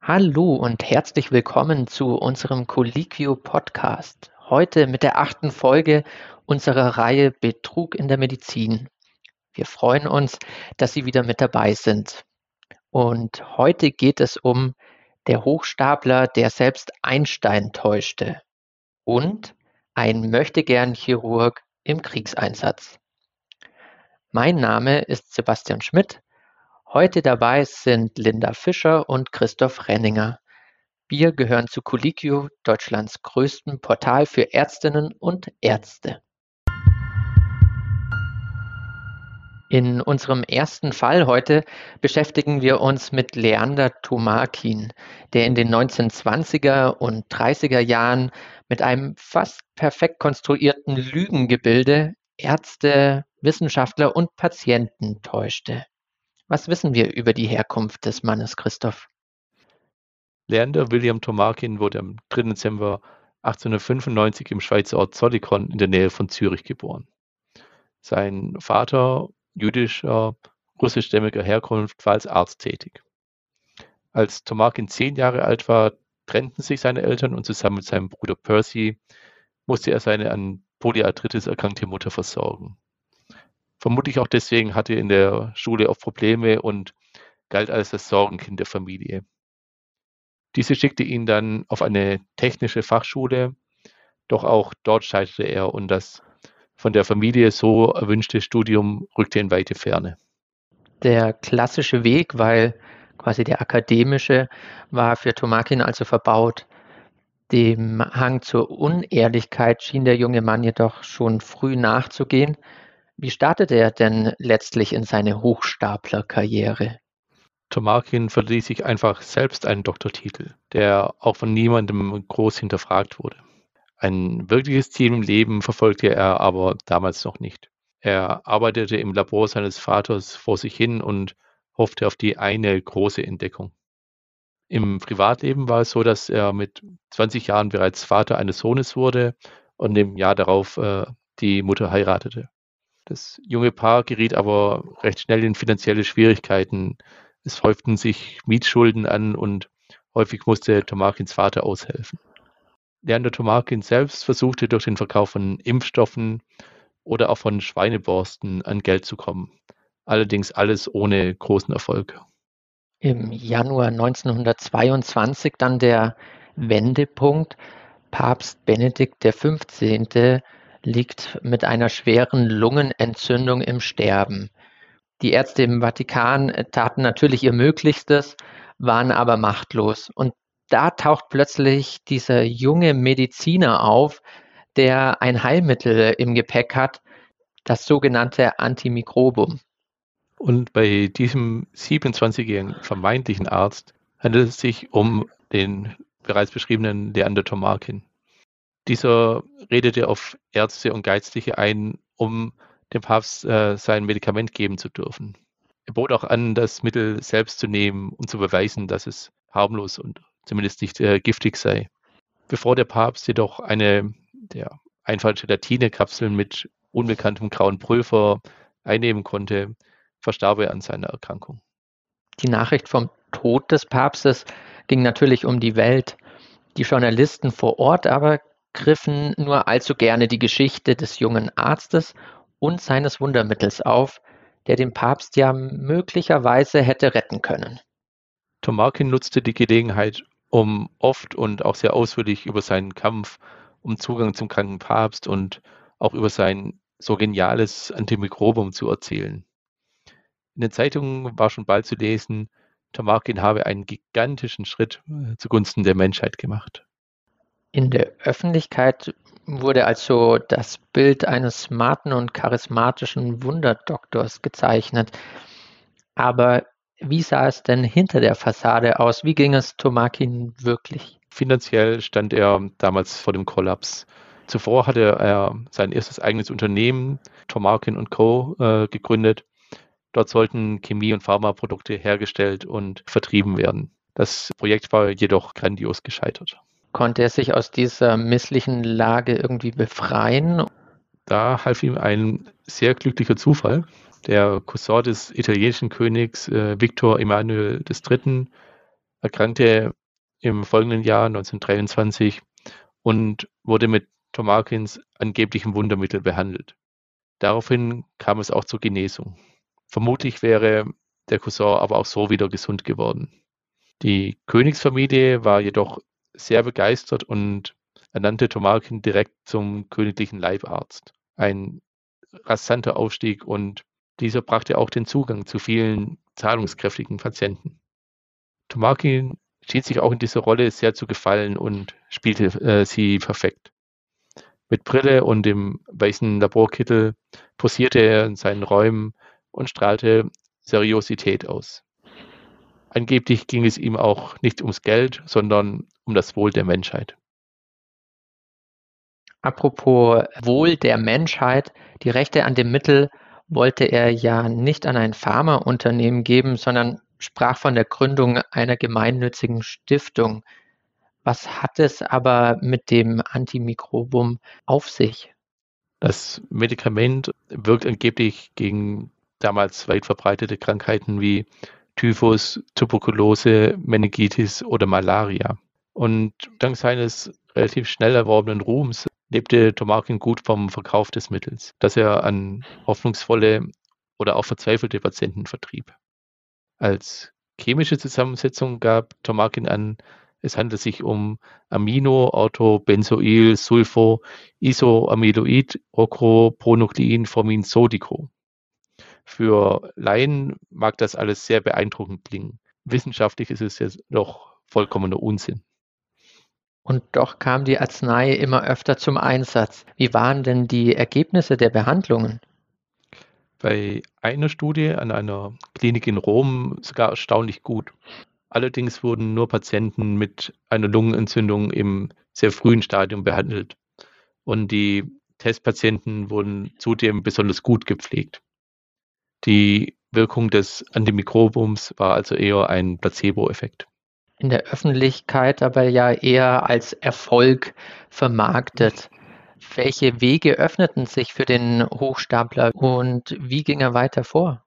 Hallo und herzlich willkommen zu unserem Colliquio Podcast. Heute mit der achten Folge unserer Reihe Betrug in der Medizin. Wir freuen uns, dass Sie wieder mit dabei sind. Und heute geht es um der Hochstapler, der selbst Einstein täuschte und ein Möchtegern-Chirurg im Kriegseinsatz. Mein Name ist Sebastian Schmidt Heute dabei sind Linda Fischer und Christoph Renninger. Wir gehören zu Colliquio, Deutschlands größtem Portal für Ärztinnen und Ärzte. In unserem ersten Fall heute beschäftigen wir uns mit Leander Tomakin, der in den 1920er und 30er Jahren mit einem fast perfekt konstruierten Lügengebilde Ärzte, Wissenschaftler und Patienten täuschte. Was wissen wir über die Herkunft des Mannes, Christoph? Leander William Tomarkin wurde am 3. Dezember 1895 im Schweizer Ort Zollikon in der Nähe von Zürich geboren. Sein Vater, jüdischer, russischstämmiger Herkunft, war als Arzt tätig. Als Tomarkin zehn Jahre alt war, trennten sich seine Eltern und zusammen mit seinem Bruder Percy musste er seine an Polyarthritis erkrankte Mutter versorgen. Vermutlich auch deswegen hatte er in der Schule oft Probleme und galt als das Sorgenkind der Familie. Diese schickte ihn dann auf eine technische Fachschule, doch auch dort scheiterte er und das von der Familie so erwünschte Studium rückte in weite Ferne. Der klassische Weg, weil quasi der akademische, war für Tomakin also verbaut. Dem Hang zur Unehrlichkeit schien der junge Mann jedoch schon früh nachzugehen. Wie startete er denn letztlich in seine Hochstaplerkarriere? Tomarkin verlieh sich einfach selbst einen Doktortitel, der auch von niemandem groß hinterfragt wurde. Ein wirkliches Ziel im Leben verfolgte er aber damals noch nicht. Er arbeitete im Labor seines Vaters vor sich hin und hoffte auf die eine große Entdeckung. Im Privatleben war es so, dass er mit 20 Jahren bereits Vater eines Sohnes wurde und im Jahr darauf äh, die Mutter heiratete. Das junge Paar geriet aber recht schnell in finanzielle Schwierigkeiten. Es häuften sich Mietschulden an und häufig musste Tomarkins Vater aushelfen. Leander Tomarkin selbst versuchte durch den Verkauf von Impfstoffen oder auch von Schweineborsten an Geld zu kommen. Allerdings alles ohne großen Erfolg. Im Januar 1922 dann der Wendepunkt. Papst Benedikt XV liegt mit einer schweren Lungenentzündung im Sterben. Die Ärzte im Vatikan taten natürlich ihr Möglichstes, waren aber machtlos. Und da taucht plötzlich dieser junge Mediziner auf, der ein Heilmittel im Gepäck hat, das sogenannte Antimikrobum. Und bei diesem 27-jährigen vermeintlichen Arzt handelt es sich um den bereits beschriebenen Leander Tomarkin. Dieser redete auf Ärzte und Geistliche ein, um dem Papst äh, sein Medikament geben zu dürfen. Er bot auch an, das Mittel selbst zu nehmen und zu beweisen, dass es harmlos und zumindest nicht äh, giftig sei. Bevor der Papst jedoch eine der einfache Gelatine-Kapseln mit unbekanntem grauen Pulver einnehmen konnte, verstarb er an seiner Erkrankung. Die Nachricht vom Tod des Papstes ging natürlich um die Welt. Die Journalisten vor Ort aber griffen nur allzu gerne die Geschichte des jungen Arztes und seines Wundermittels auf, der den Papst ja möglicherweise hätte retten können. Tomarkin nutzte die Gelegenheit, um oft und auch sehr ausführlich über seinen Kampf um Zugang zum kranken Papst und auch über sein so geniales Antimikrobum zu erzählen. In den Zeitungen war schon bald zu lesen, Tomarkin habe einen gigantischen Schritt äh, zugunsten der Menschheit gemacht. In der Öffentlichkeit wurde also das Bild eines smarten und charismatischen Wunderdoktors gezeichnet. Aber wie sah es denn hinter der Fassade aus? Wie ging es Tomakin wirklich? Finanziell stand er damals vor dem Kollaps. Zuvor hatte er sein erstes eigenes Unternehmen, Tomarkin Co., äh, gegründet. Dort sollten Chemie- und Pharmaprodukte hergestellt und vertrieben werden. Das Projekt war jedoch grandios gescheitert. Konnte er sich aus dieser misslichen Lage irgendwie befreien? Da half ihm ein sehr glücklicher Zufall. Der Cousin des italienischen Königs äh, Victor Emanuel III. erkrankte im folgenden Jahr 1923 und wurde mit Tomarkins angeblichem Wundermittel behandelt. Daraufhin kam es auch zur Genesung. Vermutlich wäre der Cousin aber auch so wieder gesund geworden. Die Königsfamilie war jedoch sehr begeistert und ernannte Tomarkin direkt zum königlichen Leibarzt. Ein rasanter Aufstieg und dieser brachte auch den Zugang zu vielen zahlungskräftigen Patienten. Tomarkin schien sich auch in dieser Rolle sehr zu gefallen und spielte äh, sie perfekt. Mit Brille und dem weißen Laborkittel posierte er in seinen Räumen und strahlte Seriosität aus. Angeblich ging es ihm auch nicht ums Geld, sondern um das Wohl der Menschheit. Apropos Wohl der Menschheit, die Rechte an dem Mittel wollte er ja nicht an ein Pharmaunternehmen geben, sondern sprach von der Gründung einer gemeinnützigen Stiftung. Was hat es aber mit dem Antimikrobum auf sich? Das Medikament wirkt angeblich gegen damals weit verbreitete Krankheiten wie Typhus, Tuberkulose, Meningitis oder Malaria. Und dank seines relativ schnell erworbenen Ruhms lebte Tomarkin gut vom Verkauf des Mittels, das er an hoffnungsvolle oder auch verzweifelte Patienten vertrieb. Als chemische Zusammensetzung gab Tomarkin an, es handelt sich um Amino, Orthobenzoyl, Sulfo, Isoamyloid, Ocropronuklein, Formin, Sodico. Für Laien mag das alles sehr beeindruckend klingen. Wissenschaftlich ist es jetzt doch vollkommener Unsinn. Und doch kam die Arznei immer öfter zum Einsatz. Wie waren denn die Ergebnisse der Behandlungen? Bei einer Studie an einer Klinik in Rom sogar erstaunlich gut. Allerdings wurden nur Patienten mit einer Lungenentzündung im sehr frühen Stadium behandelt. Und die Testpatienten wurden zudem besonders gut gepflegt. Die Wirkung des Antimikrobiums war also eher ein Placebo-Effekt. In der Öffentlichkeit aber ja eher als Erfolg vermarktet. Welche Wege öffneten sich für den Hochstapler und wie ging er weiter vor?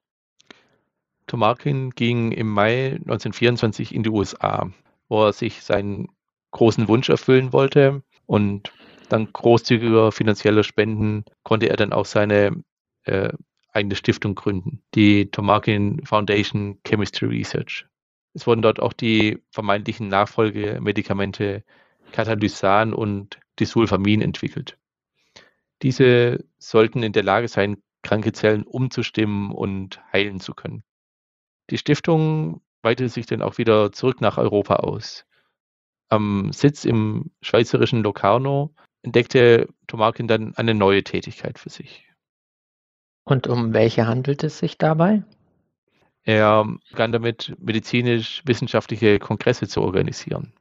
Tomarkin ging im Mai 1924 in die USA, wo er sich seinen großen Wunsch erfüllen wollte und dank großzügiger finanzieller Spenden konnte er dann auch seine äh, eigene Stiftung gründen, die Tomarkin Foundation Chemistry Research. Es wurden dort auch die vermeintlichen Nachfolgemedikamente Katalysan und Disulfamin entwickelt. Diese sollten in der Lage sein, kranke Zellen umzustimmen und heilen zu können. Die Stiftung weitete sich dann auch wieder zurück nach Europa aus. Am Sitz im schweizerischen Locarno entdeckte Tomarkin dann eine neue Tätigkeit für sich. Und um welche handelt es sich dabei? Er begann damit, medizinisch-wissenschaftliche Kongresse zu organisieren.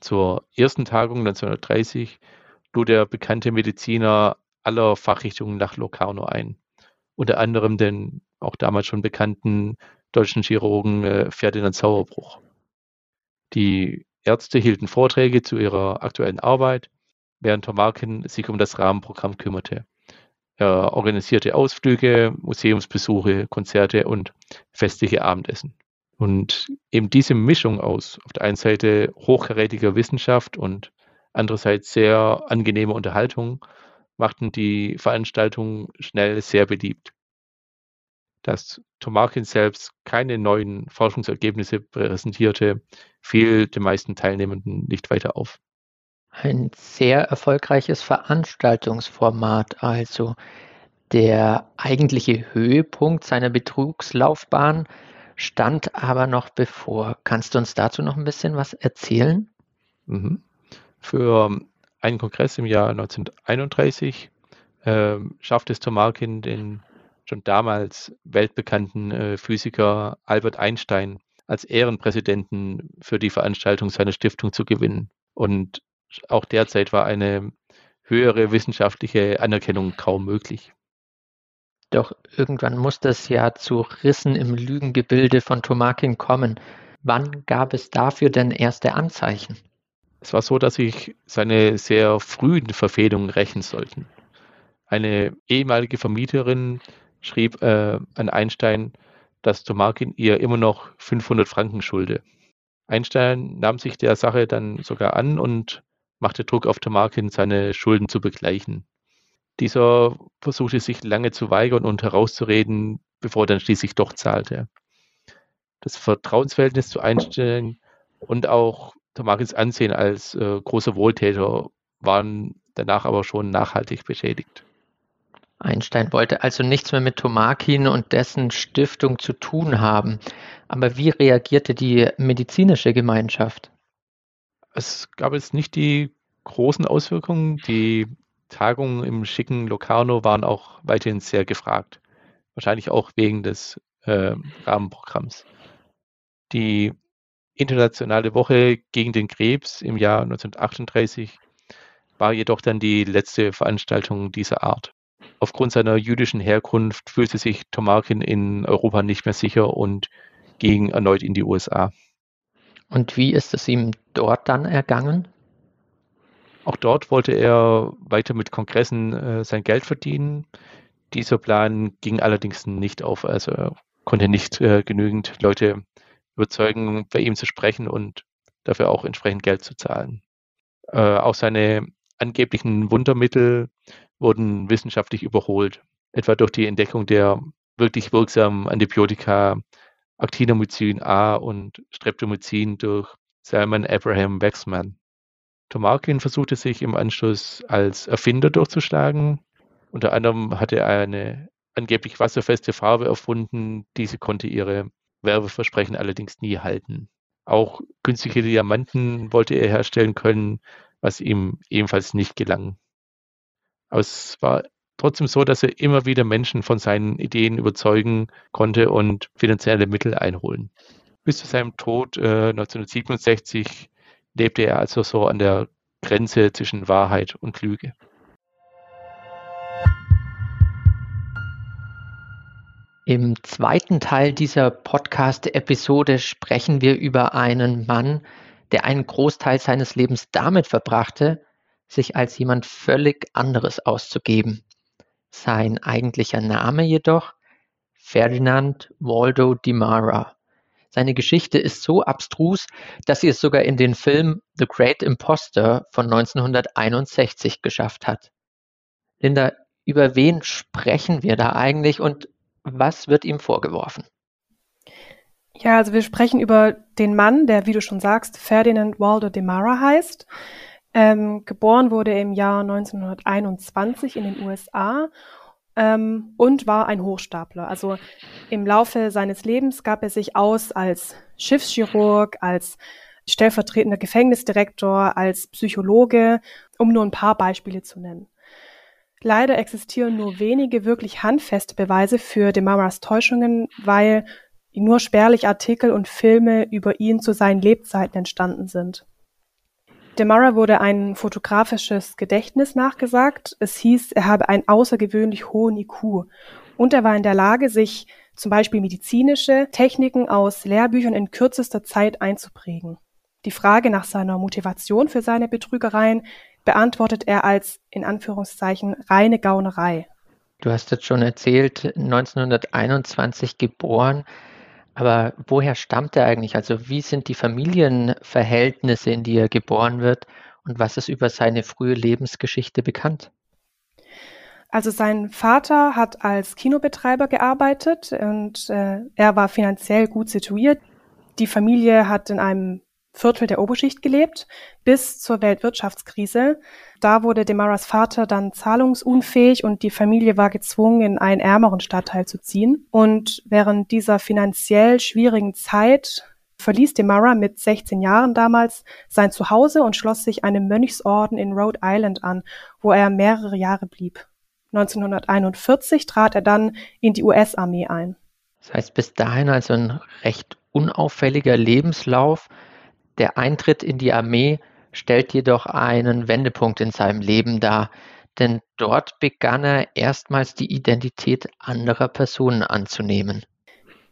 Zur ersten Tagung 1930 lud der bekannte Mediziner aller Fachrichtungen nach Locarno ein, unter anderem den auch damals schon bekannten deutschen Chirurgen äh, Ferdinand Sauerbruch. Die Ärzte hielten Vorträge zu ihrer aktuellen Arbeit, während Tomarkin sich um das Rahmenprogramm kümmerte. Er organisierte Ausflüge, Museumsbesuche, Konzerte und festliche Abendessen. Und eben diese Mischung aus auf der einen Seite hochkarätiger Wissenschaft und andererseits sehr angenehmer Unterhaltung machten die Veranstaltung schnell sehr beliebt. Dass Tomarkin selbst keine neuen Forschungsergebnisse präsentierte, fiel den meisten Teilnehmenden nicht weiter auf. Ein sehr erfolgreiches Veranstaltungsformat also. Der eigentliche Höhepunkt seiner Betrugslaufbahn stand aber noch bevor. Kannst du uns dazu noch ein bisschen was erzählen? Mhm. Für einen Kongress im Jahr 1931 äh, schaffte es Tomarkin, den schon damals weltbekannten äh, Physiker Albert Einstein als Ehrenpräsidenten für die Veranstaltung seiner Stiftung zu gewinnen. Und auch derzeit war eine höhere wissenschaftliche Anerkennung kaum möglich. Doch irgendwann muss das ja zu Rissen im Lügengebilde von Tomakin kommen. Wann gab es dafür denn erste Anzeichen? Es war so, dass sich seine sehr frühen Verfehlungen rächen sollten. Eine ehemalige Vermieterin schrieb äh, an Einstein, dass Tomakin ihr immer noch 500 Franken schulde. Einstein nahm sich der Sache dann sogar an und machte Druck auf Tamarkin, seine Schulden zu begleichen. Dieser versuchte sich lange zu weigern und herauszureden, bevor er dann schließlich doch zahlte. Das Vertrauensverhältnis zu Einstein und auch Tamakins Ansehen als äh, großer Wohltäter waren danach aber schon nachhaltig beschädigt. Einstein wollte also nichts mehr mit Tomakin und dessen Stiftung zu tun haben. Aber wie reagierte die medizinische Gemeinschaft? Es gab jetzt nicht die großen Auswirkungen. Die Tagungen im schicken Locarno waren auch weiterhin sehr gefragt. Wahrscheinlich auch wegen des äh, Rahmenprogramms. Die Internationale Woche gegen den Krebs im Jahr 1938 war jedoch dann die letzte Veranstaltung dieser Art. Aufgrund seiner jüdischen Herkunft fühlte sich Tomarkin in Europa nicht mehr sicher und ging erneut in die USA. Und wie ist es ihm dort dann ergangen? Auch dort wollte er weiter mit Kongressen äh, sein Geld verdienen. Dieser Plan ging allerdings nicht auf. Also er konnte nicht äh, genügend Leute überzeugen, bei ihm zu sprechen und dafür auch entsprechend Geld zu zahlen. Äh, auch seine angeblichen Wundermittel wurden wissenschaftlich überholt, etwa durch die Entdeckung der wirklich wirksamen Antibiotika Actinomycin A und Streptomycin durch Salman Abraham Waxman. Tomarkin versuchte sich im Anschluss als Erfinder durchzuschlagen. Unter anderem hatte er eine angeblich wasserfeste Farbe erfunden. Diese konnte ihre Werbeversprechen allerdings nie halten. Auch künstliche Diamanten wollte er herstellen können, was ihm ebenfalls nicht gelang. Aber es war trotzdem so, dass er immer wieder Menschen von seinen Ideen überzeugen konnte und finanzielle Mittel einholen. Bis zu seinem Tod äh, 1967 lebte er also so an der Grenze zwischen Wahrheit und Lüge. Im zweiten Teil dieser Podcast-Episode sprechen wir über einen Mann, der einen Großteil seines Lebens damit verbrachte, sich als jemand völlig anderes auszugeben. Sein eigentlicher Name jedoch Ferdinand Waldo di Mara. Seine Geschichte ist so abstrus, dass sie es sogar in den Film The Great Imposter von 1961 geschafft hat. Linda, über wen sprechen wir da eigentlich und was wird ihm vorgeworfen? Ja, also wir sprechen über den Mann, der, wie du schon sagst, Ferdinand Waldo de Mara heißt. Ähm, geboren wurde im Jahr 1921 in den USA ähm, und war ein Hochstapler. Also im Laufe seines Lebens gab er sich aus als Schiffschirurg, als stellvertretender Gefängnisdirektor, als Psychologe, um nur ein paar Beispiele zu nennen. Leider existieren nur wenige wirklich handfeste Beweise für Demaras Täuschungen, weil nur spärlich Artikel und Filme über ihn zu seinen Lebzeiten entstanden sind. Demara wurde ein fotografisches Gedächtnis nachgesagt. Es hieß, er habe einen außergewöhnlich hohen IQ und er war in der Lage, sich zum Beispiel medizinische Techniken aus Lehrbüchern in kürzester Zeit einzuprägen. Die Frage nach seiner Motivation für seine Betrügereien beantwortet er als in Anführungszeichen reine Gaunerei. Du hast jetzt schon erzählt, 1921 geboren. Aber woher stammt er eigentlich? Also wie sind die Familienverhältnisse, in die er geboren wird? Und was ist über seine frühe Lebensgeschichte bekannt? Also sein Vater hat als Kinobetreiber gearbeitet und äh, er war finanziell gut situiert. Die Familie hat in einem Viertel der Oberschicht gelebt, bis zur Weltwirtschaftskrise. Da wurde Demaras Vater dann zahlungsunfähig und die Familie war gezwungen, in einen ärmeren Stadtteil zu ziehen. Und während dieser finanziell schwierigen Zeit verließ Demara mit 16 Jahren damals sein Zuhause und schloss sich einem Mönchsorden in Rhode Island an, wo er mehrere Jahre blieb. 1941 trat er dann in die US-Armee ein. Das heißt, bis dahin also ein recht unauffälliger Lebenslauf. Der Eintritt in die Armee stellt jedoch einen Wendepunkt in seinem Leben dar, denn dort begann er erstmals die Identität anderer Personen anzunehmen.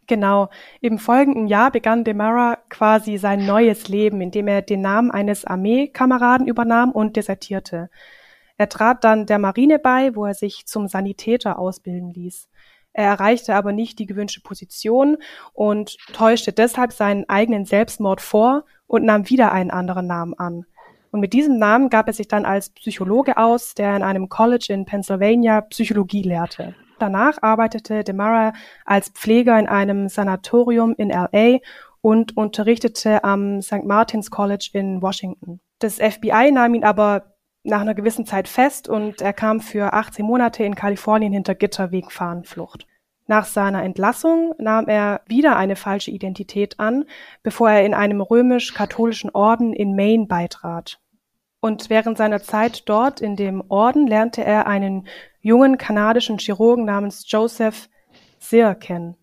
Genau. Im folgenden Jahr begann Demara quasi sein neues Leben, indem er den Namen eines Armeekameraden übernahm und desertierte. Er trat dann der Marine bei, wo er sich zum Sanitäter ausbilden ließ. Er erreichte aber nicht die gewünschte Position und täuschte deshalb seinen eigenen Selbstmord vor und nahm wieder einen anderen Namen an. Und mit diesem Namen gab er sich dann als Psychologe aus, der in einem College in Pennsylvania Psychologie lehrte. Danach arbeitete DeMara als Pfleger in einem Sanatorium in LA und unterrichtete am St. Martin's College in Washington. Das FBI nahm ihn aber nach einer gewissen Zeit fest und er kam für 18 Monate in Kalifornien hinter Gitter wegen Fahnenflucht. Nach seiner Entlassung nahm er wieder eine falsche Identität an, bevor er in einem römisch-katholischen Orden in Maine beitrat. Und während seiner Zeit dort in dem Orden lernte er einen jungen kanadischen Chirurgen namens Joseph Sear kennen.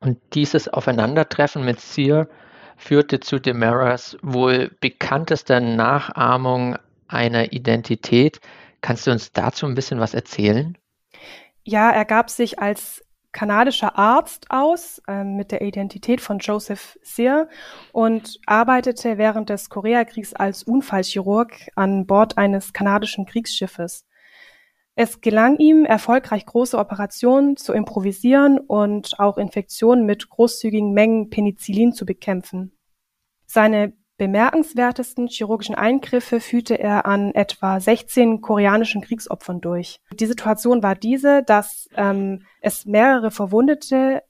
Und dieses Aufeinandertreffen mit Sear führte zu Demaras wohl bekanntester Nachahmung einer Identität. Kannst du uns dazu ein bisschen was erzählen? Ja, er gab sich als kanadischer Arzt aus äh, mit der Identität von Joseph Sear und arbeitete während des Koreakriegs als Unfallchirurg an Bord eines kanadischen Kriegsschiffes. Es gelang ihm, erfolgreich große Operationen zu improvisieren und auch Infektionen mit großzügigen Mengen Penicillin zu bekämpfen. Seine bemerkenswertesten chirurgischen Eingriffe führte er an etwa 16 koreanischen Kriegsopfern durch. Die Situation war diese, dass ähm, es mehrere Verwundete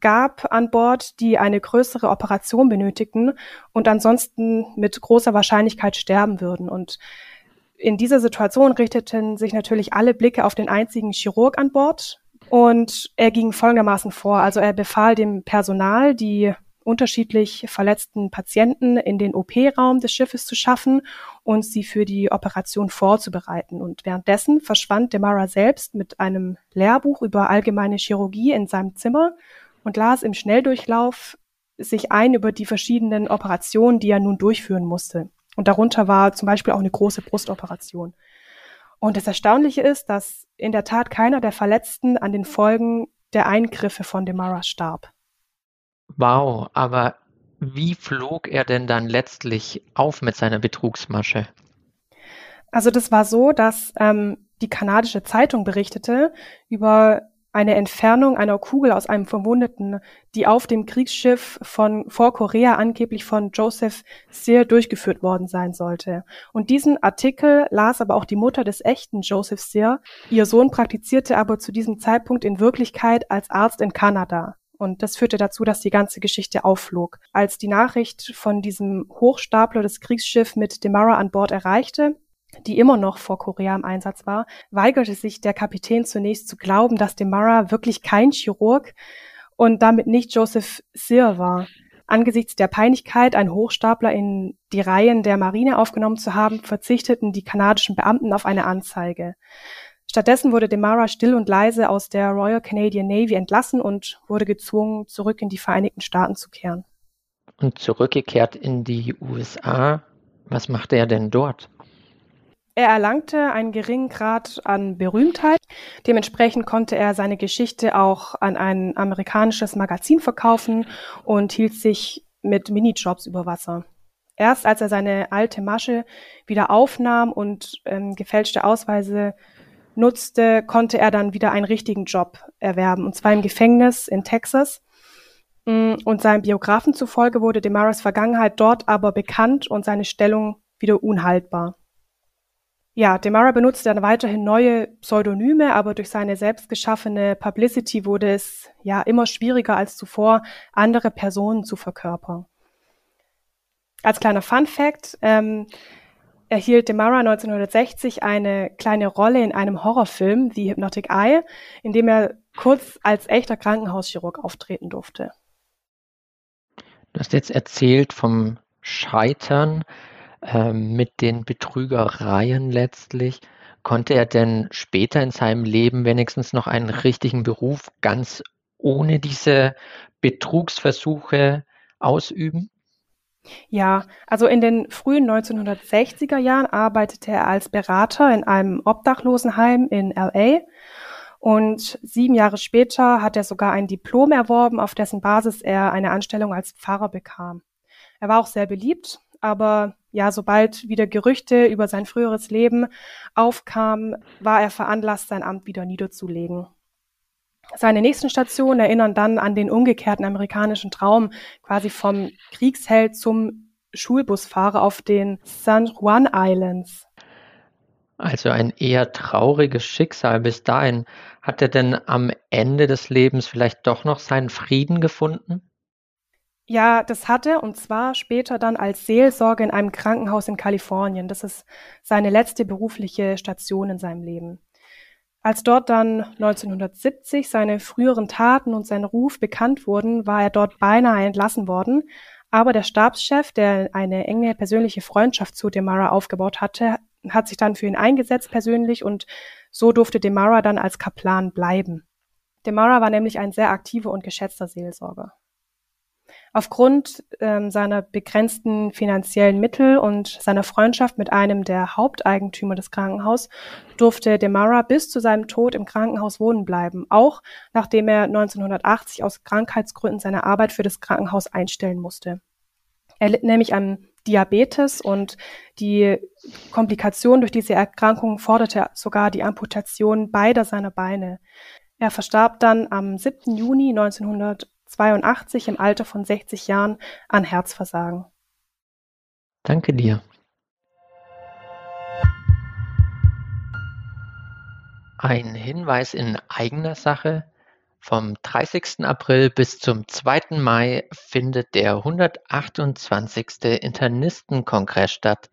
gab an Bord, die eine größere Operation benötigten und ansonsten mit großer Wahrscheinlichkeit sterben würden. Und in dieser Situation richteten sich natürlich alle Blicke auf den einzigen Chirurg an Bord und er ging folgendermaßen vor. Also er befahl dem Personal, die unterschiedlich verletzten Patienten in den OP-Raum des Schiffes zu schaffen und sie für die Operation vorzubereiten. Und währenddessen verschwand Demara selbst mit einem Lehrbuch über allgemeine Chirurgie in seinem Zimmer und las im Schnelldurchlauf sich ein über die verschiedenen Operationen, die er nun durchführen musste. Und darunter war zum Beispiel auch eine große Brustoperation. Und das Erstaunliche ist, dass in der Tat keiner der Verletzten an den Folgen der Eingriffe von Demara starb. Wow, aber wie flog er denn dann letztlich auf mit seiner Betrugsmasche? Also das war so, dass ähm, die kanadische Zeitung berichtete über eine Entfernung einer Kugel aus einem Verwundeten, die auf dem Kriegsschiff von vor Korea angeblich von Joseph Sear durchgeführt worden sein sollte. Und diesen Artikel las aber auch die Mutter des echten Joseph Sear. Ihr Sohn praktizierte aber zu diesem Zeitpunkt in Wirklichkeit als Arzt in Kanada. Und das führte dazu, dass die ganze Geschichte aufflog. Als die Nachricht von diesem Hochstapler des Kriegsschiffs mit Demara an Bord erreichte, die immer noch vor Korea im Einsatz war, weigerte sich der Kapitän zunächst zu glauben, dass Demara wirklich kein Chirurg und damit nicht Joseph Sear war. Angesichts der Peinlichkeit, einen Hochstapler in die Reihen der Marine aufgenommen zu haben, verzichteten die kanadischen Beamten auf eine Anzeige. Stattdessen wurde Demara still und leise aus der Royal Canadian Navy entlassen und wurde gezwungen, zurück in die Vereinigten Staaten zu kehren. Und zurückgekehrt in die USA. Was machte er denn dort? Er erlangte einen geringen Grad an Berühmtheit. Dementsprechend konnte er seine Geschichte auch an ein amerikanisches Magazin verkaufen und hielt sich mit Minijobs über Wasser. Erst als er seine alte Masche wieder aufnahm und ähm, gefälschte Ausweise nutzte, konnte er dann wieder einen richtigen Job erwerben, und zwar im Gefängnis in Texas. Mm, und seinem Biografen zufolge wurde Demaras Vergangenheit dort aber bekannt und seine Stellung wieder unhaltbar. Ja, Demara benutzte dann weiterhin neue Pseudonyme, aber durch seine selbst geschaffene Publicity wurde es ja immer schwieriger als zuvor, andere Personen zu verkörpern. Als kleiner Fun Fact ähm, erhielt Demara 1960 eine kleine Rolle in einem Horrorfilm, The Hypnotic Eye, in dem er kurz als echter Krankenhauschirurg auftreten durfte. Du hast jetzt erzählt vom Scheitern ähm, mit den Betrügereien letztlich. Konnte er denn später in seinem Leben wenigstens noch einen richtigen Beruf ganz ohne diese Betrugsversuche ausüben? Ja, also in den frühen 1960er Jahren arbeitete er als Berater in einem Obdachlosenheim in LA und sieben Jahre später hat er sogar ein Diplom erworben, auf dessen Basis er eine Anstellung als Pfarrer bekam. Er war auch sehr beliebt, aber ja, sobald wieder Gerüchte über sein früheres Leben aufkamen, war er veranlasst, sein Amt wieder niederzulegen. Seine nächsten Stationen erinnern dann an den umgekehrten amerikanischen Traum, quasi vom Kriegsheld zum Schulbusfahrer auf den San Juan Islands. Also ein eher trauriges Schicksal bis dahin. Hat er denn am Ende des Lebens vielleicht doch noch seinen Frieden gefunden? Ja, das hat er und zwar später dann als Seelsorger in einem Krankenhaus in Kalifornien. Das ist seine letzte berufliche Station in seinem Leben. Als dort dann 1970 seine früheren Taten und sein Ruf bekannt wurden, war er dort beinahe entlassen worden. Aber der Stabschef, der eine enge persönliche Freundschaft zu Demara aufgebaut hatte, hat sich dann für ihn eingesetzt persönlich und so durfte Demara dann als Kaplan bleiben. Demara war nämlich ein sehr aktiver und geschätzter Seelsorger. Aufgrund ähm, seiner begrenzten finanziellen Mittel und seiner Freundschaft mit einem der Haupteigentümer des Krankenhauses durfte Demara bis zu seinem Tod im Krankenhaus wohnen bleiben, auch nachdem er 1980 aus Krankheitsgründen seine Arbeit für das Krankenhaus einstellen musste. Er litt nämlich an Diabetes und die Komplikation durch diese Erkrankung forderte sogar die Amputation beider seiner Beine. Er verstarb dann am 7. Juni 1982 im Alter von 60 Jahren an Herzversagen. Danke dir. Ein Hinweis in eigener Sache. Vom 30. April bis zum 2. Mai findet der 128. Internistenkongress statt.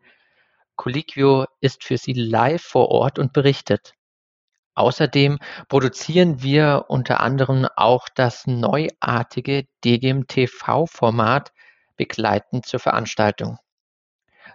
Colliquio ist für Sie live vor Ort und berichtet. Außerdem produzieren wir unter anderem auch das neuartige DGM-TV-Format begleitend zur Veranstaltung.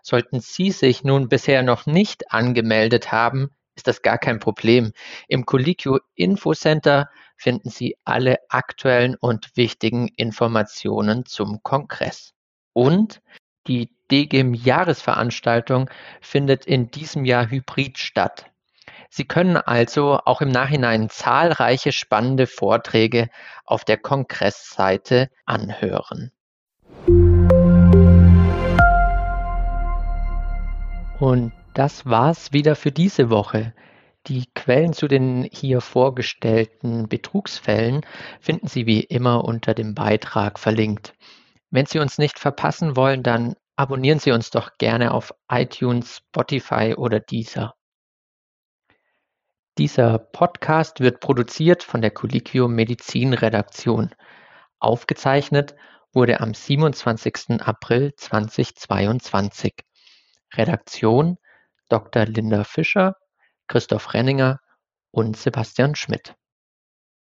Sollten Sie sich nun bisher noch nicht angemeldet haben, ist das gar kein Problem. Im Colliquio Infocenter finden Sie alle aktuellen und wichtigen Informationen zum Kongress. Und die DGIM Jahresveranstaltung findet in diesem Jahr hybrid statt. Sie können also auch im Nachhinein zahlreiche spannende Vorträge auf der Kongressseite anhören. Und das war's wieder für diese Woche. Die Quellen zu den hier vorgestellten Betrugsfällen finden Sie wie immer unter dem Beitrag verlinkt. Wenn Sie uns nicht verpassen wollen, dann abonnieren Sie uns doch gerne auf iTunes, Spotify oder Deezer. Dieser Podcast wird produziert von der Colliquium Medizin Redaktion. Aufgezeichnet wurde am 27. April 2022. Redaktion Dr. Linda Fischer, Christoph Renninger und Sebastian Schmidt.